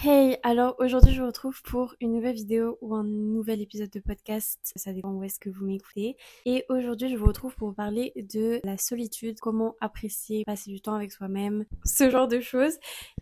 Hey, alors aujourd'hui je vous retrouve pour une nouvelle vidéo ou un nouvel épisode de podcast, ça dépend où est-ce que vous m'écoutez. Et aujourd'hui je vous retrouve pour vous parler de la solitude, comment apprécier, passer du temps avec soi-même, ce genre de choses.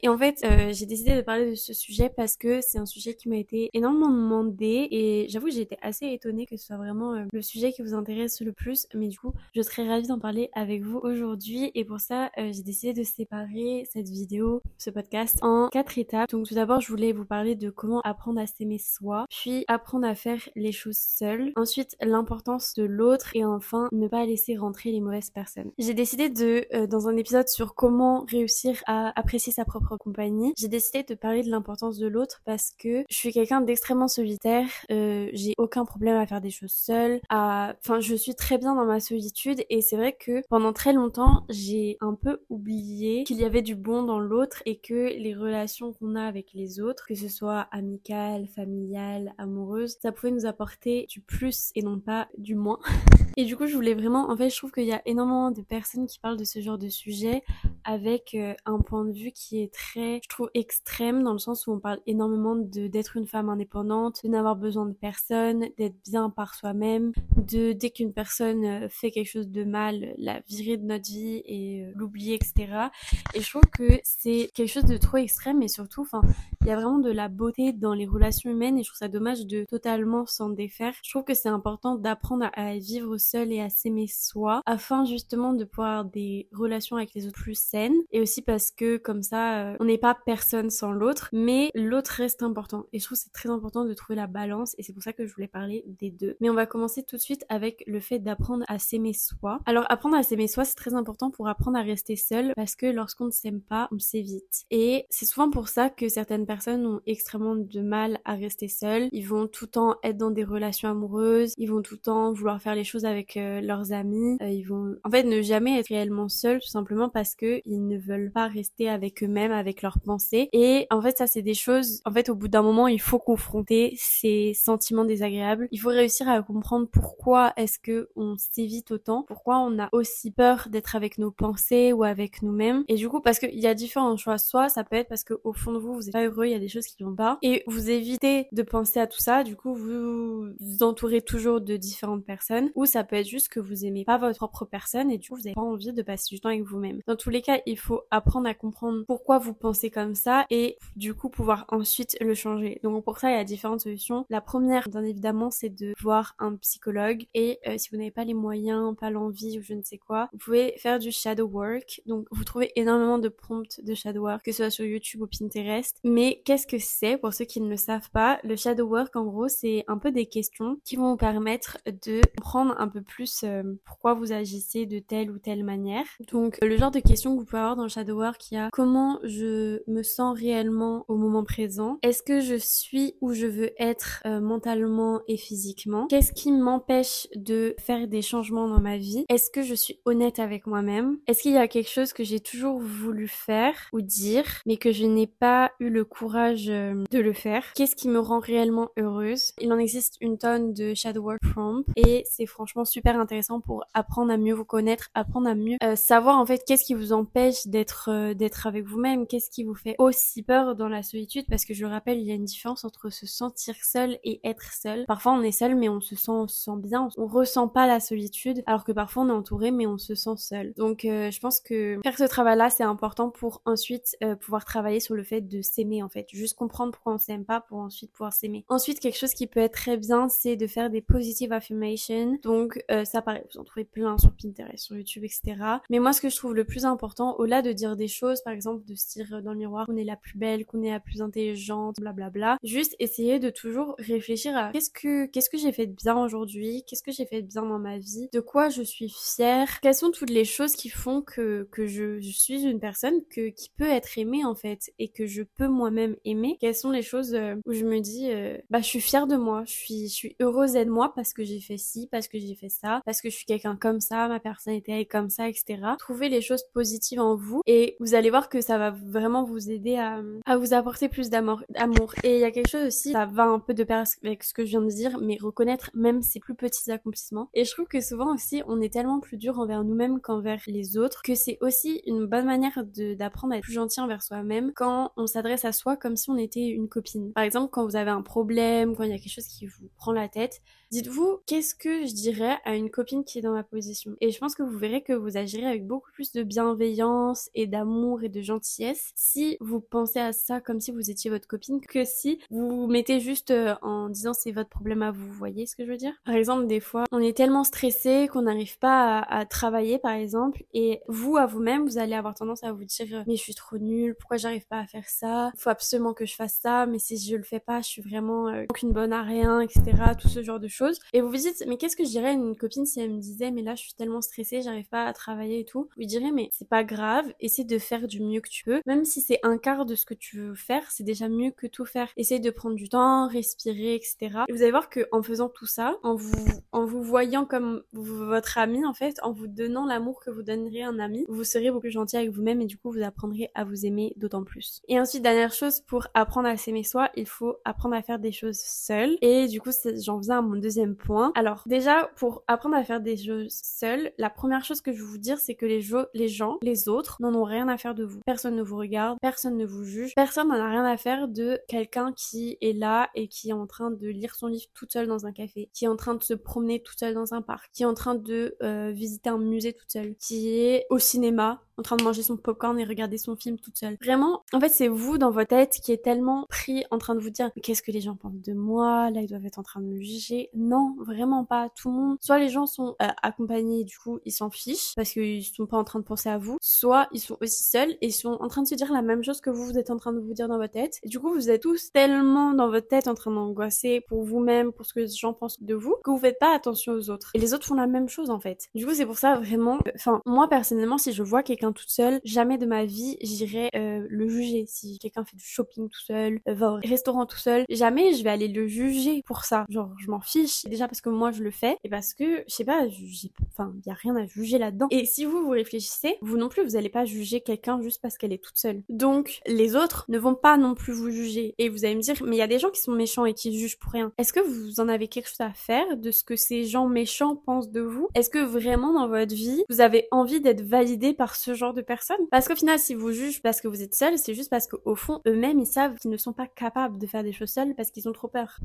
Et en fait euh, j'ai décidé de parler de ce sujet parce que c'est un sujet qui m'a été énormément demandé et j'avoue j'ai été assez étonnée que ce soit vraiment euh, le sujet qui vous intéresse le plus. Mais du coup je serais ravie d'en parler avec vous aujourd'hui et pour ça euh, j'ai décidé de séparer cette vidéo, ce podcast en quatre étapes. Donc tout d'abord, je voulais vous parler de comment apprendre à s'aimer soi, puis apprendre à faire les choses seul, ensuite l'importance de l'autre et enfin ne pas laisser rentrer les mauvaises personnes. J'ai décidé de, euh, dans un épisode sur comment réussir à apprécier sa propre compagnie, j'ai décidé de parler de l'importance de l'autre parce que je suis quelqu'un d'extrêmement solitaire, euh, j'ai aucun problème à faire des choses seule, à... enfin je suis très bien dans ma solitude et c'est vrai que pendant très longtemps j'ai un peu oublié qu'il y avait du bon dans l'autre et que les relations qu'on a avec les autres, que ce soit amicales, familiales, amoureuses, ça pouvait nous apporter du plus et non pas du moins. Et du coup, je voulais vraiment, en fait, je trouve qu'il y a énormément de personnes qui parlent de ce genre de sujet avec euh, un point de vue qui est très, je trouve, extrême dans le sens où on parle énormément de d'être une femme indépendante, de n'avoir besoin de personne, d'être bien par soi-même, de dès qu'une personne euh, fait quelque chose de mal, la virer de notre vie et euh, l'oublier, etc. Et je trouve que c'est quelque chose de trop extrême et surtout, enfin, il y a vraiment de la beauté dans les relations humaines et je trouve ça dommage de totalement s'en défaire. Je trouve que c'est important d'apprendre à, vivre seul et à s'aimer soi afin justement de pouvoir avoir des relations avec les autres plus saines et aussi parce que comme ça euh, on n'est pas personne sans l'autre mais l'autre reste important et je trouve c'est très important de trouver la balance et c'est pour ça que je voulais parler des deux. Mais on va commencer tout de suite avec le fait d'apprendre à s'aimer soi. Alors apprendre à s'aimer soi c'est très important pour apprendre à rester seul parce que lorsqu'on ne s'aime pas on s'évite et c'est souvent pour ça que certaines personnes personnes ont extrêmement de mal à rester seules. Ils vont tout le temps être dans des relations amoureuses, ils vont tout le temps vouloir faire les choses avec euh, leurs amis, euh, ils vont en fait ne jamais être réellement seuls tout simplement parce que ils ne veulent pas rester avec eux-mêmes, avec leurs pensées. Et en fait ça c'est des choses, en fait au bout d'un moment il faut confronter ces sentiments désagréables. Il faut réussir à comprendre pourquoi est-ce que on s'évite autant, pourquoi on a aussi peur d'être avec nos pensées ou avec nous-mêmes. Et du coup parce qu'il y a différents choix, soit ça peut être parce que au fond de vous vous êtes pas heureux il y a des choses qui vont pas. Et vous évitez de penser à tout ça, du coup vous vous entourez toujours de différentes personnes, ou ça peut être juste que vous aimez pas votre propre personne et du coup vous avez pas envie de passer du temps avec vous-même. Dans tous les cas, il faut apprendre à comprendre pourquoi vous pensez comme ça et du coup pouvoir ensuite le changer. Donc pour ça, il y a différentes solutions. La première, bien évidemment, c'est de voir un psychologue et euh, si vous n'avez pas les moyens, pas l'envie ou je ne sais quoi, vous pouvez faire du shadow work. Donc vous trouvez énormément de prompts de shadow work, que ce soit sur YouTube ou Pinterest. Mais qu'est-ce que c'est pour ceux qui ne le savent pas Le shadow work, en gros, c'est un peu des questions qui vont vous permettre de comprendre un peu plus euh, pourquoi vous agissez de telle ou telle manière. Donc, le genre de questions que vous pouvez avoir dans le shadow work, il y a comment je me sens réellement au moment présent? Est-ce que je suis où je veux être euh, mentalement et physiquement? Qu'est-ce qui m'empêche de faire des changements dans ma vie? Est-ce que je suis honnête avec moi-même? Est-ce qu'il y a quelque chose que j'ai toujours voulu faire ou dire, mais que je n'ai pas eu le courage euh, de le faire. Qu'est-ce qui me rend réellement heureuse? Il en existe une tonne de shadow work prompt et c'est franchement super intéressant pour apprendre à mieux vous connaître, apprendre à mieux euh, savoir en fait qu'est-ce qui vous empêche d'être euh, d'être avec vous-même, qu'est-ce qui vous fait aussi peur dans la solitude? Parce que je le rappelle, il y a une différence entre se sentir seul et être seul. Parfois on est seul mais on se sent, on se sent bien, on ressent pas la solitude alors que parfois on est entouré mais on se sent seul. Donc je pense que faire ce travail-là c'est important pour ensuite pouvoir travailler sur le fait de s'aimer en fait Juste comprendre pourquoi on s'aime pas pour ensuite pouvoir s'aimer. Ensuite, quelque chose qui peut être très bien, c'est de faire des positive affirmations. Donc, euh, ça paraît, vous en trouvez plein sur Pinterest, sur YouTube, etc. Mais moi, ce que je trouve le plus important, au-delà de dire des choses, par exemple, de se dire dans le miroir qu'on est la plus belle, qu'on est la plus intelligente, blablabla, juste essayer de toujours réfléchir à qu'est-ce que, qu'est-ce que j'ai fait de bien aujourd'hui, qu'est-ce que j'ai fait de bien dans ma vie, de quoi je suis fière, quelles sont toutes les choses qui font que, que je, je suis une personne que, qui peut être aimée, en fait, et que je peux moi-même aimer Quelles sont les choses euh, où je me dis, euh, bah, je suis fière de moi, je suis, je suis heureuse d'être moi parce que j'ai fait ci, parce que j'ai fait ça, parce que je suis quelqu'un comme ça, ma personnalité est comme ça, etc. Trouvez les choses positives en vous et vous allez voir que ça va vraiment vous aider à, à vous apporter plus d'amour. Amour. Et il y a quelque chose aussi, ça va un peu de pair avec ce que je viens de dire, mais reconnaître même ses plus petits accomplissements. Et je trouve que souvent aussi, on est tellement plus dur envers nous-mêmes qu'envers les autres, que c'est aussi une bonne manière d'apprendre à être plus gentil envers soi-même quand on s'adresse à soi comme si on était une copine. Par exemple, quand vous avez un problème, quand il y a quelque chose qui vous prend la tête, dites-vous qu'est-ce que je dirais à une copine qui est dans ma position? Et je pense que vous verrez que vous agirez avec beaucoup plus de bienveillance et d'amour et de gentillesse si vous pensez à ça comme si vous étiez votre copine que si vous vous mettez juste euh, en disant c'est votre problème à vous. Vous voyez ce que je veux dire? Par exemple, des fois, on est tellement stressé qu'on n'arrive pas à, travailler, par exemple, et vous, à vous-même, vous allez avoir tendance à vous dire mais je suis trop nulle, pourquoi j'arrive pas à faire ça? Absolument que je fasse ça, mais si je le fais pas, je suis vraiment euh, aucune bonne à rien, etc. Tout ce genre de choses. Et vous vous dites mais qu'est-ce que je dirais à une copine si elle me disait mais là je suis tellement stressée, j'arrive pas à travailler et tout Vous lui direz mais c'est pas grave, essaie de faire du mieux que tu peux, même si c'est un quart de ce que tu veux faire, c'est déjà mieux que tout faire. Essaye de prendre du temps, respirer, etc. Et vous allez voir que en faisant tout ça, en vous en vous voyant comme votre ami en fait, en vous donnant l'amour que vous donneriez à un ami, vous serez beaucoup plus gentil avec vous-même et du coup vous apprendrez à vous aimer d'autant plus. Et ensuite dernière chose pour apprendre à s'aimer soi, il faut apprendre à faire des choses seul. Et du coup j'en viens à mon deuxième point. Alors déjà pour apprendre à faire des choses seul, la première chose que je veux vous dire c'est que les, les gens, les autres n'en ont rien à faire de vous. Personne ne vous regarde, personne ne vous juge, personne n'en a rien à faire de quelqu'un qui est là et qui est en train de lire son livre toute seule dans un café, qui est en train de se promener toute seule dans un parc, qui est en train de euh, visiter un musée toute seule, qui est au cinéma en train de manger son popcorn et regarder son film toute seule. Vraiment, en fait, c'est vous dans votre tête qui est tellement pris en train de vous dire qu'est-ce que les gens pensent de moi, là ils doivent être en train de me juger. Non, vraiment pas. Tout le monde. Soit les gens sont euh, accompagnés, du coup ils s'en fichent parce qu'ils sont pas en train de penser à vous. Soit ils sont aussi seuls et ils sont en train de se dire la même chose que vous vous êtes en train de vous dire dans votre tête. Et du coup vous êtes tous tellement dans votre tête en train d'angoisser pour vous-même, pour ce que les gens pensent de vous, que vous faites pas attention aux autres. Et les autres font la même chose en fait. Du coup c'est pour ça vraiment. Enfin moi personnellement si je vois quelqu'un toute seule, jamais de ma vie j'irai euh, le juger. Si quelqu'un fait du shopping tout seul, euh, va au restaurant tout seul, jamais je vais aller le juger pour ça. Genre je m'en fiche déjà parce que moi je le fais et parce que je sais pas, j'ai enfin y a rien à juger là-dedans. Et si vous vous réfléchissez, vous non plus vous allez pas juger quelqu'un juste parce qu'elle est toute seule. Donc les autres ne vont pas non plus vous juger et vous allez me dire mais il y a des gens qui sont méchants et qui jugent pour rien. Est-ce que vous en avez quelque chose à faire de ce que ces gens méchants pensent de vous? Est-ce que vraiment dans votre vie vous avez envie d'être validé par ce genre de personnes parce qu'au final, si vous jugez parce que vous êtes seul, c'est juste parce qu'au fond, eux-mêmes, ils savent qu'ils ne sont pas capables de faire des choses seuls parce qu'ils ont trop peur.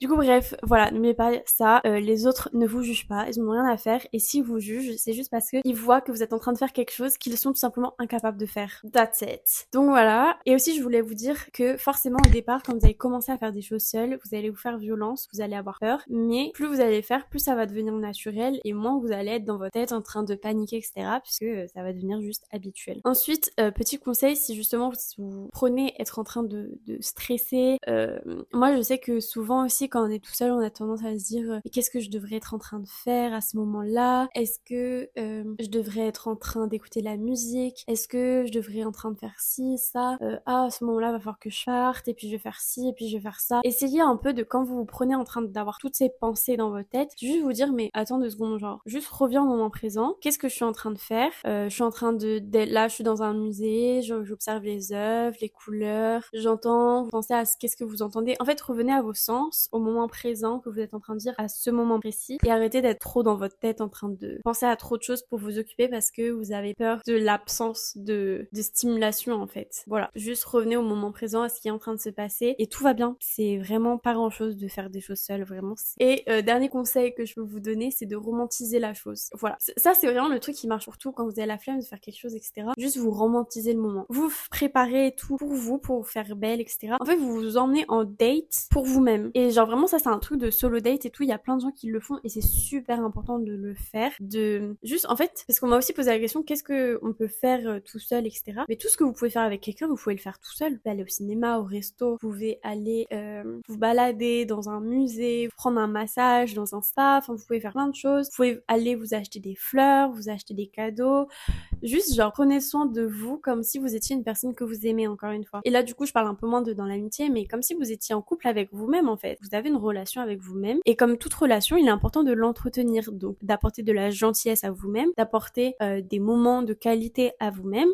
Du coup, bref, voilà, n'oubliez pas ça. Euh, les autres ne vous jugent pas, ils n'ont rien à faire. Et si vous jugent, c'est juste parce qu'ils voient que vous êtes en train de faire quelque chose qu'ils sont tout simplement incapables de faire. That's it. Donc voilà. Et aussi, je voulais vous dire que forcément, au départ, quand vous allez commencer à faire des choses seules, vous allez vous faire violence, vous allez avoir peur. Mais plus vous allez faire, plus ça va devenir naturel et moins vous allez être dans votre tête en train de paniquer, etc. Puisque euh, ça va devenir juste habituel. Ensuite, euh, petit conseil, si justement vous prenez être en train de, de stresser, moi je sais que souvent aussi quand on est tout seul, on a tendance à se dire euh, qu'est-ce que je devrais être en train de faire à ce moment-là? Est-ce que euh, je devrais être en train d'écouter la musique? Est-ce que je devrais être en train de faire ci, ça? Euh, Ah, à ce moment-là, va falloir que je parte, et puis je vais faire ci, et puis je vais faire ça. Essayez un peu de quand vous vous prenez en train d'avoir toutes ces pensées dans votre tête, juste vous dire mais attends deux secondes, genre, juste reviens au moment présent. Qu'est-ce que je suis en train de faire? Je suis en train de, là, je suis dans un musée, j'observe les œuvres, les couleurs, j'entends, pensez à ce qu'est-ce que vous entendez? En fait, revenez à vos sens, au moment présent que vous êtes en train de dire à ce moment précis et arrêtez d'être trop dans votre tête en train de penser à trop de choses pour vous occuper parce que vous avez peur de l'absence de, de stimulation en fait. Voilà, juste revenez au moment présent à ce qui est en train de se passer et tout va bien. C'est vraiment pas grand chose de faire des choses seules, vraiment. Et euh, dernier conseil que je peux vous donner, c'est de romantiser la chose. Voilà, ça c'est vraiment le truc qui marche surtout quand vous avez la flemme de faire quelque chose, etc. Juste vous romantisez le moment. Vous préparez tout pour vous, pour vous faire belle, etc. En fait, vous vous emmenez en date pour vous-même. Et genre vraiment ça c'est un truc de solo date et tout, il y a plein de gens qui le font et c'est super important de le faire. De juste en fait, parce qu'on m'a aussi posé la question qu'est-ce que on peut faire euh, tout seul, etc. Mais tout ce que vous pouvez faire avec quelqu'un, vous pouvez le faire tout seul. Vous pouvez aller au cinéma, au resto, vous pouvez aller euh, vous balader dans un musée, prendre un massage dans un spa, enfin vous pouvez faire plein de choses. Vous pouvez aller vous acheter des fleurs, vous acheter des cadeaux. Juste genre prenez soin de vous comme si vous étiez une personne que vous aimez encore une fois. Et là du coup je parle un peu moins de dans l'amitié, mais comme si vous étiez en couple avec vous-même en fait. Avez une relation avec vous-même. Et comme toute relation, il est important de l'entretenir, donc d'apporter de la gentillesse à vous-même, d'apporter euh, des moments de qualité à vous-même.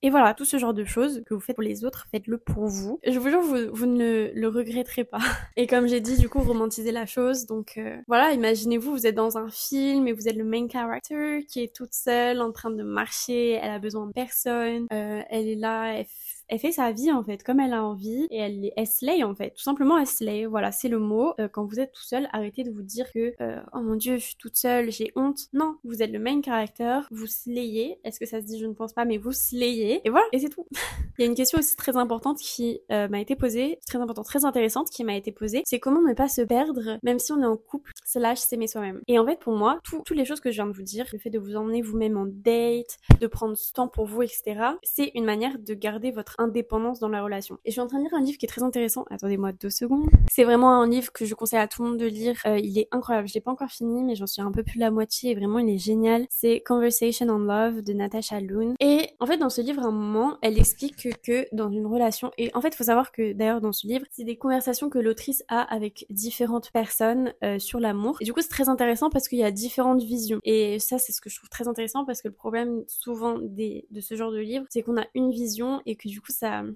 Et voilà, tout ce genre de choses que vous faites pour les autres, faites-le pour vous. Je vous jure, vous, vous ne le regretterez pas. Et comme j'ai dit, du coup, romantisez la chose. Donc euh, voilà, imaginez-vous, vous êtes dans un film et vous êtes le main character qui est toute seule en train de marcher, elle a besoin de personne, euh, elle est là, elle elle fait sa vie en fait comme elle a envie et elle, elle slay en fait. Tout simplement elle slay, voilà, c'est le mot. Euh, quand vous êtes tout seul, arrêtez de vous dire que euh, oh mon dieu, je suis toute seule, j'ai honte. Non, vous êtes le main character, vous slayez. Est-ce que ça se dit? Je ne pense pas, mais vous slayez. Et voilà, et c'est tout. Il y a une question aussi très importante qui euh, m'a été posée, très importante, très intéressante qui m'a été posée, c'est comment ne pas se perdre même si on est en couple, slash s'aimer soi-même. Et en fait pour moi, toutes les choses que je viens de vous dire, le fait de vous emmener vous-même en date, de prendre ce temps pour vous, etc., c'est une manière de garder votre indépendance dans la relation. Et je suis en train de lire un livre qui est très intéressant. Attendez-moi deux secondes. C'est vraiment un livre que je conseille à tout le monde de lire. Euh, il est incroyable. Je l'ai pas encore fini, mais j'en suis un peu plus de la moitié et vraiment il est génial. C'est Conversation on Love de Natasha Loon. Et en fait, dans ce livre, à un moment, elle explique que, que dans une relation, et en fait, il faut savoir que d'ailleurs dans ce livre, c'est des conversations que l'autrice a avec différentes personnes euh, sur l'amour. Et du coup, c'est très intéressant parce qu'il y a différentes visions. Et ça, c'est ce que je trouve très intéressant parce que le problème souvent des, de ce genre de livre, c'est qu'on a une vision et que du coup,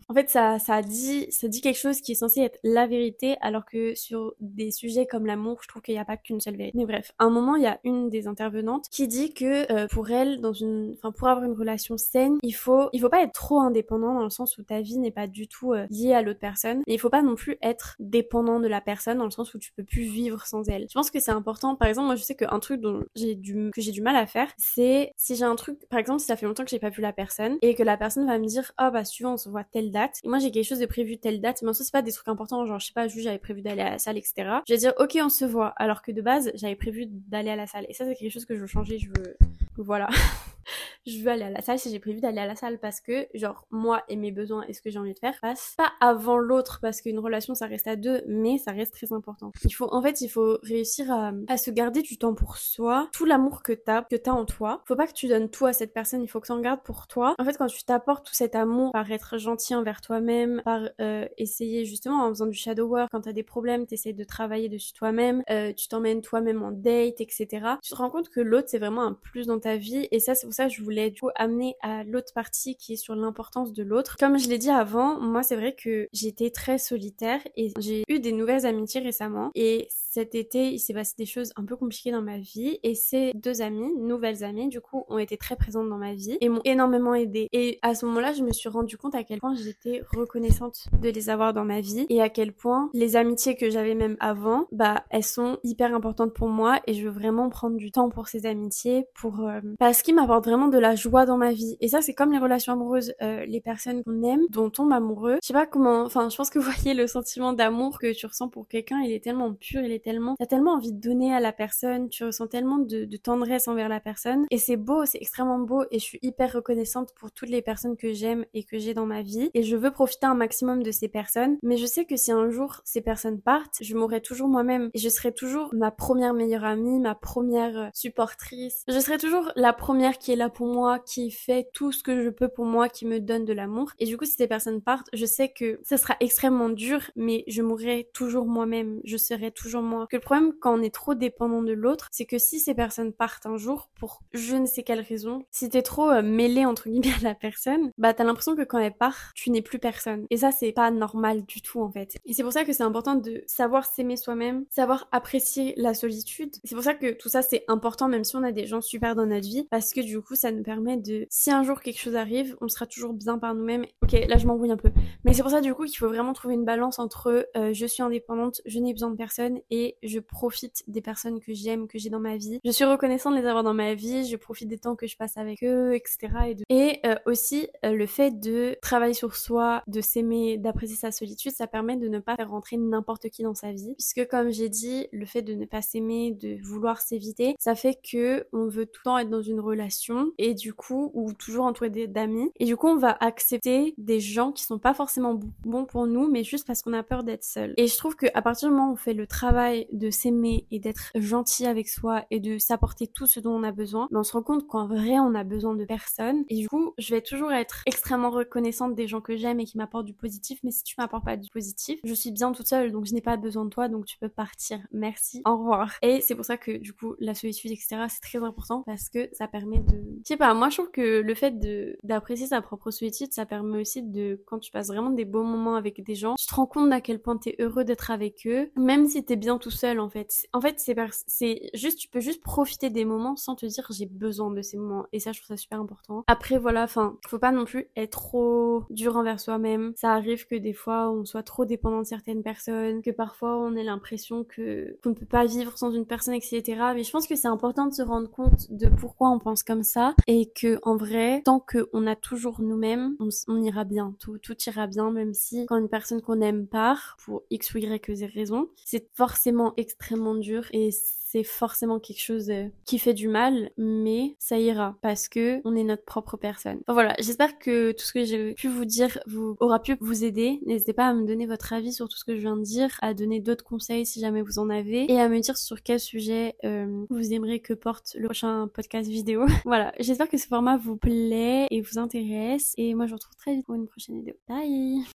en fait, ça, ça dit, ça dit quelque chose qui est censé être la vérité, alors que sur des sujets comme l'amour, je trouve qu'il n'y a pas qu'une seule vérité. Mais bref, à un moment, il y a une des intervenantes qui dit que euh, pour elle, dans une, enfin, pour avoir une relation saine, il faut, il faut pas être trop indépendant dans le sens où ta vie n'est pas du tout euh, liée à l'autre personne. Et il faut pas non plus être dépendant de la personne dans le sens où tu peux plus vivre sans elle. Je pense que c'est important. Par exemple, moi, je sais qu'un truc dont j'ai du, que j'ai du mal à faire, c'est si j'ai un truc, par exemple, si ça fait longtemps que j'ai pas vu la personne et que la personne va me dire, oh bah, suivant, on se voit telle date. Et moi, j'ai quelque chose de prévu telle date, mais en soi, c'est pas des trucs importants, genre, je sais pas, juste j'avais prévu d'aller à la salle, etc. Je vais dire, ok, on se voit. Alors que de base, j'avais prévu d'aller à la salle. Et ça, c'est quelque chose que je veux changer. Je veux, voilà. je veux aller à la salle si j'ai prévu d'aller à la salle parce que, genre, moi et mes besoins et ce que j'ai envie de faire passe pas avant l'autre parce qu'une relation ça reste à deux, mais ça reste très important. Il faut, en fait, il faut réussir à, à se garder du temps pour soi, tout l'amour que t'as, que t'as en toi. Faut pas que tu donnes tout à cette personne, il faut que tu en gardes pour toi. En fait, quand tu t'apportes tout cet amour par être gentil envers toi-même, par euh, essayer justement en faisant du shadow work, quand t'as des problèmes, t'essayes de travailler dessus toi-même, euh, tu t'emmènes toi-même en date, etc. Tu te rends compte que l'autre c'est vraiment un plus dans ta vie et ça c'est ça je voulais du coup amener à l'autre partie qui est sur l'importance de l'autre. Comme je l'ai dit avant, moi c'est vrai que j'étais très solitaire et j'ai eu des nouvelles amitiés récemment et cet été il s'est passé des choses un peu compliquées dans ma vie et ces deux amies, nouvelles amies du coup, ont été très présentes dans ma vie et m'ont énormément aidée. Et à ce moment-là, je me suis rendu compte à quel point j'étais reconnaissante de les avoir dans ma vie et à quel point les amitiés que j'avais même avant, bah elles sont hyper importantes pour moi et je veux vraiment prendre du temps pour ces amitiés pour euh, parce qu'ils m'apportent vraiment de la joie dans ma vie. Et ça c'est comme les relations amoureuses, euh, les personnes qu'on aime, dont on tombe amoureux. Je sais pas comment, enfin je pense que vous voyez le sentiment d'amour que tu ressens pour quelqu'un, il est tellement pur, il est tellement, t'as tellement envie de donner à la personne, tu ressens tellement de, de tendresse envers la personne et c'est beau, c'est extrêmement beau et je suis hyper reconnaissante pour toutes les personnes que j'aime et que j'ai dans ma vie et je veux profiter un maximum de ces personnes mais je sais que si un jour ces personnes partent je m'aurai toujours moi-même et je serai toujours ma première meilleure amie ma première euh, supportrice je serai toujours la première qui est là pour moi qui fait tout ce que je peux pour moi qui me donne de l'amour. Et du coup si ces personnes partent je sais que ça sera extrêmement dur mais je mourrai toujours moi-même. Je serai toujours moi. Que le problème quand on est trop dépendant de l'autre c'est que si ces personnes partent un jour pour je ne sais quelle raison si t'es trop euh, mêlé entre guillemets à la personne bah t'as l'impression que quand elle part tu n'es plus personne. Et ça c'est pas normal du tout en fait. Et c'est pour ça que c'est important de savoir s'aimer soi-même savoir apprécier la solitude. C'est pour ça que tout ça c'est important même si on a des gens super dans notre vie parce que du coup ça nous permet de si un jour quelque chose arrive on sera toujours bien par nous-mêmes. Ok là je m'embrouille un peu. Mais c'est pour ça du coup qu'il faut vraiment trouver une balance entre euh, je suis indépendante je n'ai besoin de personne et je profite des personnes que j'aime que j'ai dans ma vie. Je suis reconnaissante de les avoir dans ma vie je profite des temps que je passe avec eux etc et, et euh, aussi euh, le fait de travailler sur soi de s'aimer d'apprécier sa solitude ça permet de ne pas faire rentrer n'importe qui dans sa vie. Puisque comme j'ai dit le fait de ne pas s'aimer de vouloir s'éviter ça fait que on veut tout le temps être dans une relation et du coup ou toujours entouré d'amis. Et du coup on va accepter des gens qui sont pas forcément bons pour nous mais juste parce qu'on a peur d'être seul. Et je trouve que à partir du moment où on fait le travail de s'aimer et d'être gentil avec soi et de s'apporter tout ce dont on a besoin ben, on se rend compte qu'en vrai on a besoin de personne. Et du coup je vais toujours être extrêmement reconnaissante des gens que j'aime et qui m'apportent du positif. Mais si tu m'apportes pas du positif je suis bien toute seule donc je n'ai pas besoin de toi donc tu peux partir. Merci. Au revoir. Et c'est pour ça que du coup la solitude etc c'est très important parce que ça permet de je sais pas, moi je trouve que le fait d'apprécier sa propre solitude, ça permet aussi de, quand tu passes vraiment des beaux moments avec des gens, tu te rends compte à quel point t'es heureux d'être avec eux, même si t'es bien tout seul en fait. En fait, c'est juste, tu peux juste profiter des moments sans te dire j'ai besoin de ces moments. Et ça, je trouve ça super important. Après, voilà, enfin, faut pas non plus être trop dur envers soi-même. Ça arrive que des fois, on soit trop dépendant de certaines personnes, que parfois on ait l'impression que qu'on ne peut pas vivre sans une personne, etc. Mais je pense que c'est important de se rendre compte de pourquoi on pense comme ça et que en vrai, tant qu'on a toujours nous-mêmes, on, ira bien. Tout, tout ira bien, même si quand une personne qu'on aime part pour x ou y raison, c'est forcément extrêmement dur et c'est forcément quelque chose euh, qui fait du mal, mais ça ira parce que on est notre propre personne. Enfin, voilà, j'espère que tout ce que j'ai pu vous dire vous aura pu vous aider. N'hésitez pas à me donner votre avis sur tout ce que je viens de dire, à donner d'autres conseils si jamais vous en avez, et à me dire sur quel sujet euh, vous aimeriez que porte le prochain podcast vidéo. voilà, j'espère que ce format vous plaît et vous intéresse, et moi je vous retrouve très vite pour une prochaine vidéo. Bye